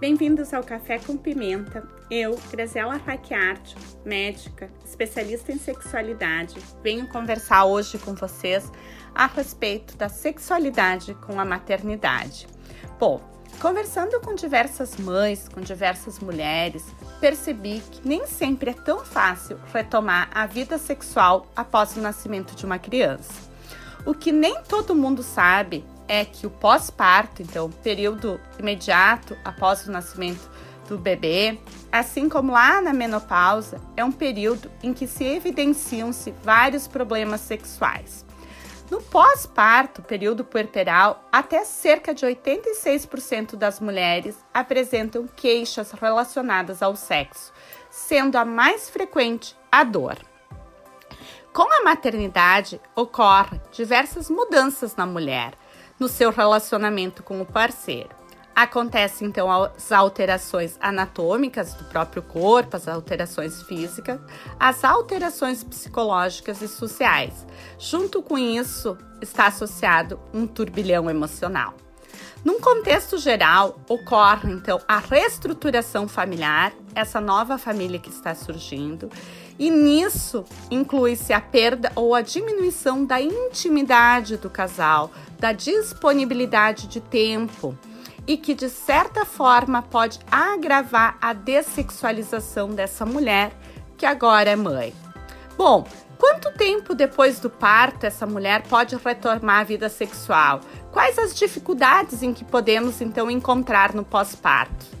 Bem-vindos ao Café com Pimenta. Eu, Graziela Raquiarte, médica, especialista em sexualidade, venho conversar hoje com vocês a respeito da sexualidade com a maternidade. Bom, conversando com diversas mães, com diversas mulheres, percebi que nem sempre é tão fácil retomar a vida sexual após o nascimento de uma criança. O que nem todo mundo sabe é que o pós-parto, então, o período imediato após o nascimento do bebê, assim como lá na menopausa, é um período em que se evidenciam-se vários problemas sexuais. No pós-parto, período puerperal, até cerca de 86% das mulheres apresentam queixas relacionadas ao sexo, sendo a mais frequente a dor. Com a maternidade, ocorrem diversas mudanças na mulher no seu relacionamento com o parceiro. Acontecem então as alterações anatômicas do próprio corpo, as alterações físicas, as alterações psicológicas e sociais. Junto com isso, está associado um turbilhão emocional. Num contexto geral, ocorre então a reestruturação familiar, essa nova família que está surgindo, e nisso inclui-se a perda ou a diminuição da intimidade do casal, da disponibilidade de tempo e que de certa forma pode agravar a dessexualização dessa mulher que agora é mãe. Bom, quanto tempo depois do parto essa mulher pode retomar a vida sexual? Quais as dificuldades em que podemos então encontrar no pós-parto?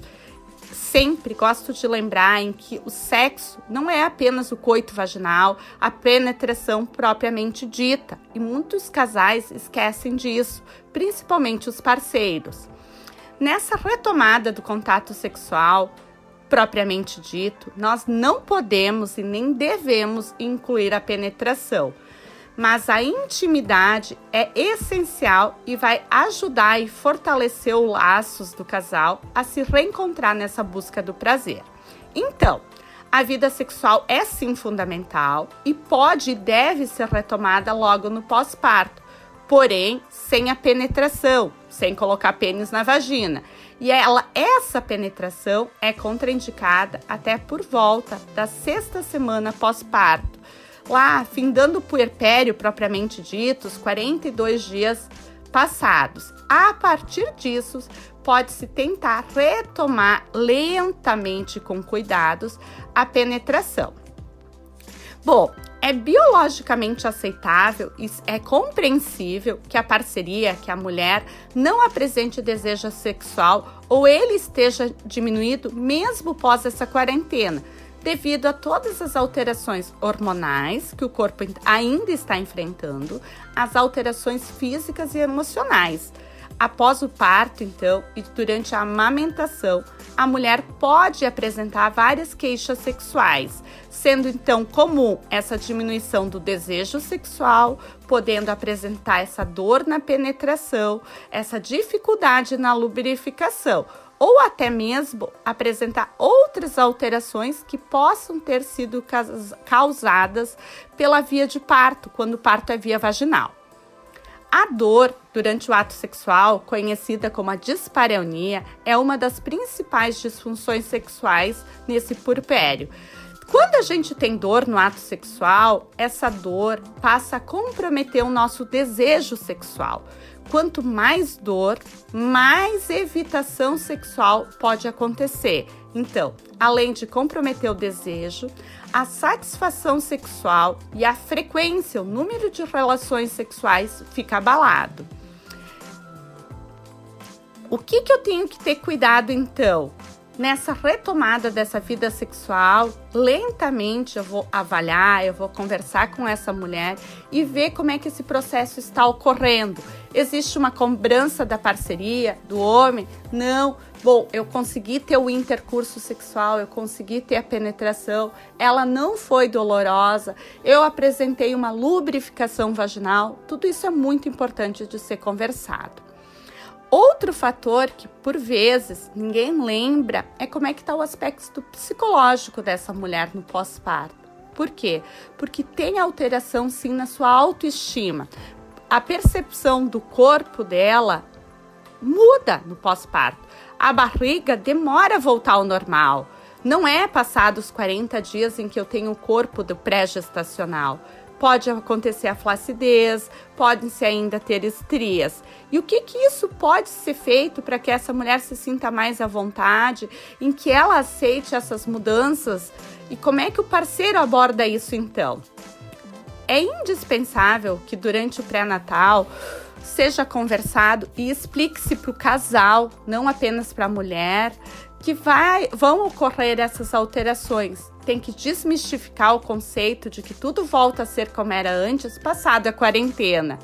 Sempre gosto de lembrar em que o sexo não é apenas o coito vaginal, a penetração propriamente dita, e muitos casais esquecem disso, principalmente os parceiros. Nessa retomada do contato sexual, propriamente dito, nós não podemos e nem devemos incluir a penetração mas a intimidade é essencial e vai ajudar e fortalecer os laços do casal a se reencontrar nessa busca do prazer. Então, a vida sexual é sim fundamental e pode e deve ser retomada logo no pós-parto, porém sem a penetração, sem colocar pênis na vagina. E ela, essa penetração é contraindicada até por volta da sexta semana pós-parto lá, findando o puerpério propriamente dito, os 42 dias passados. A partir disso, pode-se tentar retomar lentamente, com cuidados, a penetração. Bom, é biologicamente aceitável e é compreensível que a parceria, que a mulher não apresente desejo sexual ou ele esteja diminuído mesmo pós essa quarentena devido a todas as alterações hormonais que o corpo ainda está enfrentando, as alterações físicas e emocionais. Após o parto, então, e durante a amamentação, a mulher pode apresentar várias queixas sexuais, sendo então comum essa diminuição do desejo sexual, podendo apresentar essa dor na penetração, essa dificuldade na lubrificação ou até mesmo apresentar outras alterações que possam ter sido causadas pela via de parto, quando o parto é via vaginal. A dor durante o ato sexual, conhecida como a dispareunia, é uma das principais disfunções sexuais nesse purpério. Quando a gente tem dor no ato sexual, essa dor passa a comprometer o nosso desejo sexual. Quanto mais dor, mais evitação sexual pode acontecer. Então, além de comprometer o desejo, a satisfação sexual e a frequência, o número de relações sexuais fica abalado. O que, que eu tenho que ter cuidado então? Nessa retomada dessa vida sexual, lentamente eu vou avaliar, eu vou conversar com essa mulher e ver como é que esse processo está ocorrendo. Existe uma cobrança da parceria do homem? Não. Bom, eu consegui ter o intercurso sexual, eu consegui ter a penetração, ela não foi dolorosa, eu apresentei uma lubrificação vaginal. Tudo isso é muito importante de ser conversado. Outro fator que por vezes ninguém lembra é como é que está o aspecto psicológico dessa mulher no pós-parto. Por quê? Porque tem alteração sim na sua autoestima. A percepção do corpo dela muda no pós-parto. A barriga demora a voltar ao normal. Não é passados os 40 dias em que eu tenho o corpo do pré-gestacional. Pode acontecer a flacidez, podem-se ainda ter estrias. E o que, que isso pode ser feito para que essa mulher se sinta mais à vontade, em que ela aceite essas mudanças? E como é que o parceiro aborda isso então? É indispensável que durante o pré-natal seja conversado e explique-se para o casal, não apenas para a mulher, que vai, vão ocorrer essas alterações. Tem que desmistificar o conceito de que tudo volta a ser como era antes, passado a quarentena.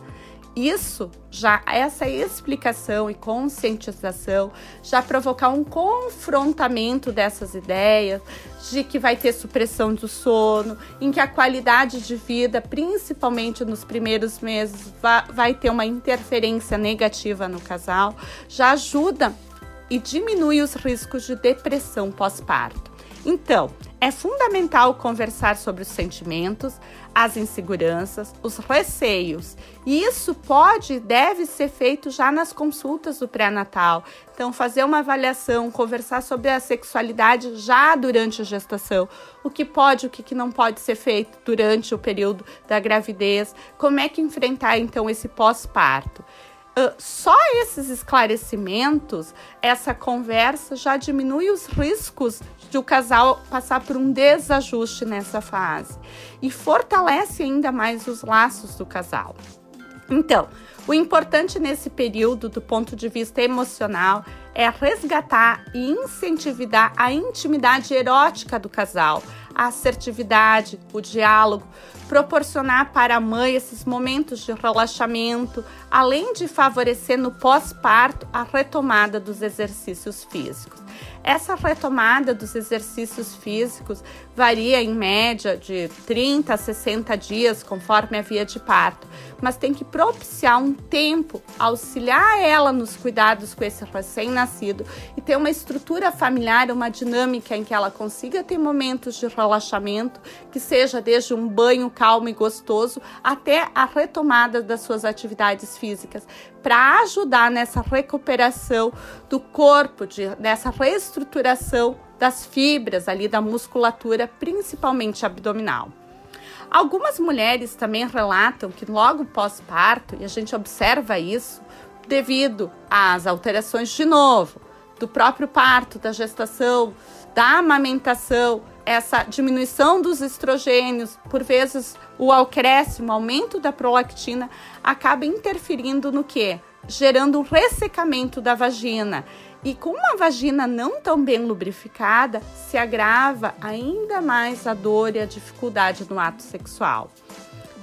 Isso já, essa explicação e conscientização já provocar um confrontamento dessas ideias de que vai ter supressão do sono, em que a qualidade de vida, principalmente nos primeiros meses, vai ter uma interferência negativa no casal, já ajuda e diminui os riscos de depressão pós-parto. Então, é fundamental conversar sobre os sentimentos, as inseguranças, os receios. E isso pode e deve ser feito já nas consultas do pré-natal. Então, fazer uma avaliação, conversar sobre a sexualidade já durante a gestação. O que pode, o que não pode ser feito durante o período da gravidez. Como é que enfrentar, então, esse pós-parto. Uh, só esses esclarecimentos, essa conversa já diminui os riscos de o casal passar por um desajuste nessa fase e fortalece ainda mais os laços do casal. Então, o importante nesse período, do ponto de vista emocional, é resgatar e incentivar a intimidade erótica do casal, a assertividade, o diálogo, proporcionar para a mãe esses momentos de relaxamento, além de favorecer no pós-parto a retomada dos exercícios físicos. Essa retomada dos exercícios físicos varia em média de 30 a 60 dias, conforme a via de parto, mas tem que propiciar um tempo, auxiliar ela nos cuidados com esse recém-nascido e ter uma estrutura familiar, uma dinâmica em que ela consiga ter momentos de relaxamento, que seja desde um banho calmo e gostoso até a retomada das suas atividades físicas, para ajudar nessa recuperação do corpo, de, nessa reestruturação das fibras ali da musculatura, principalmente abdominal. Algumas mulheres também relatam que logo pós-parto, e a gente observa isso devido às alterações de novo do próprio parto, da gestação, da amamentação, essa diminuição dos estrogênios, por vezes o acréscimo, aumento da prolactina, acaba interferindo no que? Gerando um ressecamento da vagina. E com uma vagina não tão bem lubrificada, se agrava ainda mais a dor e a dificuldade no ato sexual.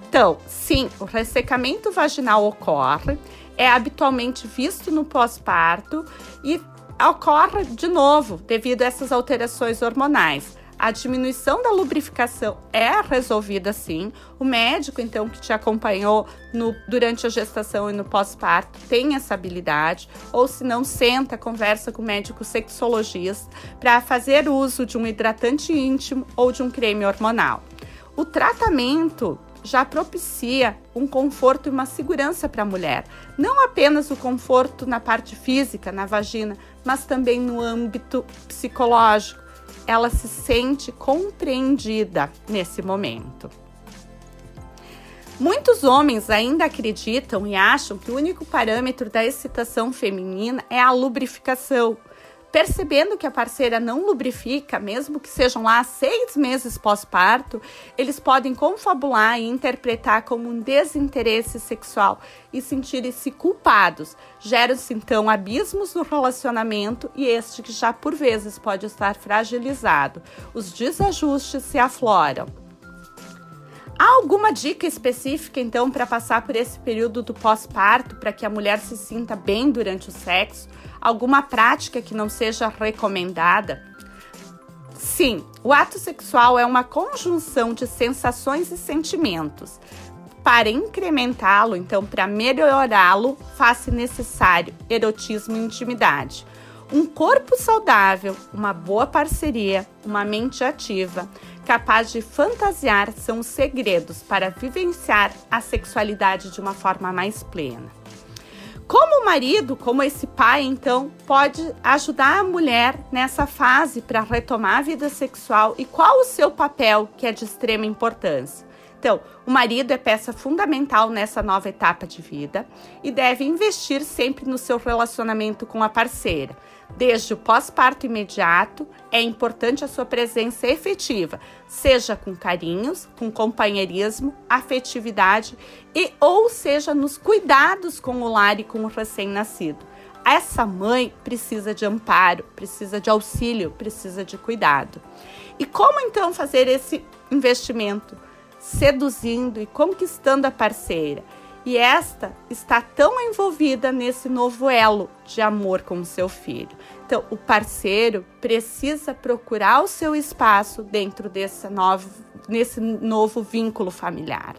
Então, sim, o ressecamento vaginal ocorre, é habitualmente visto no pós-parto e ocorre de novo devido a essas alterações hormonais. A diminuição da lubrificação é resolvida sim. O médico, então, que te acompanhou no, durante a gestação e no pós-parto tem essa habilidade. Ou se não, senta, conversa com o médico sexologista para fazer uso de um hidratante íntimo ou de um creme hormonal. O tratamento já propicia um conforto e uma segurança para a mulher. Não apenas o conforto na parte física, na vagina, mas também no âmbito psicológico ela se sente compreendida nesse momento. Muitos homens ainda acreditam e acham que o único parâmetro da excitação feminina é a lubrificação. Percebendo que a parceira não lubrifica, mesmo que sejam lá seis meses pós-parto, eles podem confabular e interpretar como um desinteresse sexual e sentirem-se culpados. Geram-se então abismos no relacionamento e este que já por vezes pode estar fragilizado. Os desajustes se afloram. Há alguma dica específica então para passar por esse período do pós-parto para que a mulher se sinta bem durante o sexo? alguma prática que não seja recomendada? Sim, o ato sexual é uma conjunção de sensações e sentimentos. Para incrementá-lo, então, para melhorá-lo, faz-se necessário erotismo e intimidade. Um corpo saudável, uma boa parceria, uma mente ativa, capaz de fantasiar são os segredos para vivenciar a sexualidade de uma forma mais plena. Como o marido, como esse pai, então, pode ajudar a mulher nessa fase para retomar a vida sexual e qual o seu papel, que é de extrema importância? Então, o marido é peça fundamental nessa nova etapa de vida e deve investir sempre no seu relacionamento com a parceira. Desde o pós-parto imediato, é importante a sua presença efetiva, seja com carinhos, com companheirismo, afetividade e ou seja nos cuidados com o lar e com o recém-nascido. Essa mãe precisa de amparo, precisa de auxílio, precisa de cuidado. E como então fazer esse investimento? Seduzindo e conquistando a parceira. E esta está tão envolvida nesse novo elo de amor com o seu filho. Então, o parceiro precisa procurar o seu espaço dentro desse novo, nesse novo vínculo familiar.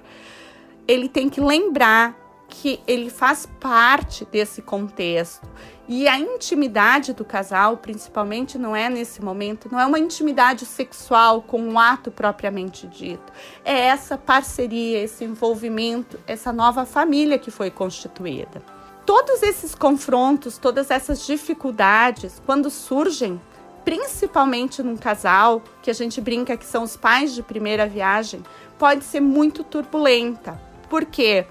Ele tem que lembrar que ele faz parte desse contexto. E a intimidade do casal, principalmente, não é nesse momento, não é uma intimidade sexual com um ato propriamente dito. É essa parceria, esse envolvimento, essa nova família que foi constituída. Todos esses confrontos, todas essas dificuldades, quando surgem, principalmente num casal, que a gente brinca que são os pais de primeira viagem, pode ser muito turbulenta. Por quê?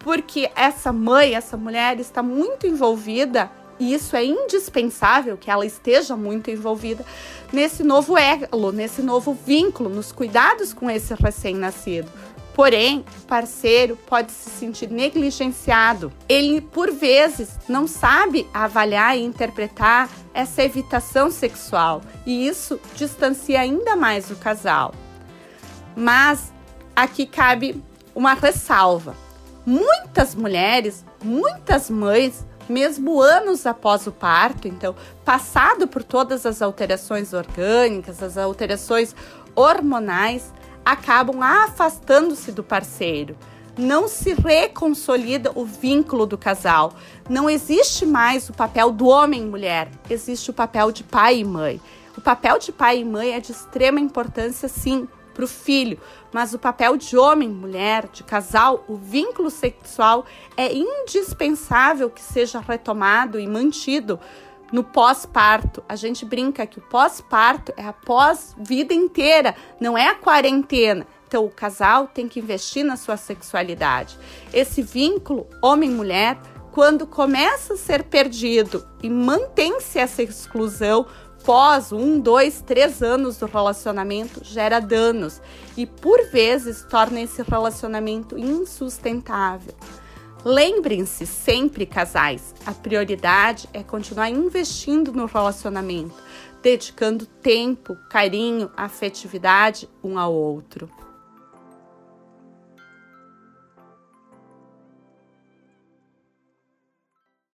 Porque essa mãe, essa mulher está muito envolvida e isso é indispensável que ela esteja muito envolvida nesse novo elo, nesse novo vínculo, nos cuidados com esse recém-nascido. Porém, o parceiro pode se sentir negligenciado. Ele, por vezes, não sabe avaliar e interpretar essa evitação sexual, e isso distancia ainda mais o casal. Mas aqui cabe uma ressalva muitas mulheres, muitas mães, mesmo anos após o parto, então, passado por todas as alterações orgânicas, as alterações hormonais, acabam afastando-se do parceiro. Não se reconsolida o vínculo do casal. Não existe mais o papel do homem e mulher, existe o papel de pai e mãe. O papel de pai e mãe é de extrema importância, sim, para o filho, mas o papel de homem, mulher, de casal, o vínculo sexual é indispensável que seja retomado e mantido no pós-parto. A gente brinca que o pós-parto é a pós-vida inteira, não é a quarentena. Então, o casal tem que investir na sua sexualidade. Esse vínculo homem-mulher, quando começa a ser perdido e mantém-se essa exclusão, pós um, dois, três anos do relacionamento gera danos e por vezes torna esse relacionamento insustentável. Lembrem-se sempre, casais, a prioridade é continuar investindo no relacionamento, dedicando tempo, carinho, afetividade um ao outro.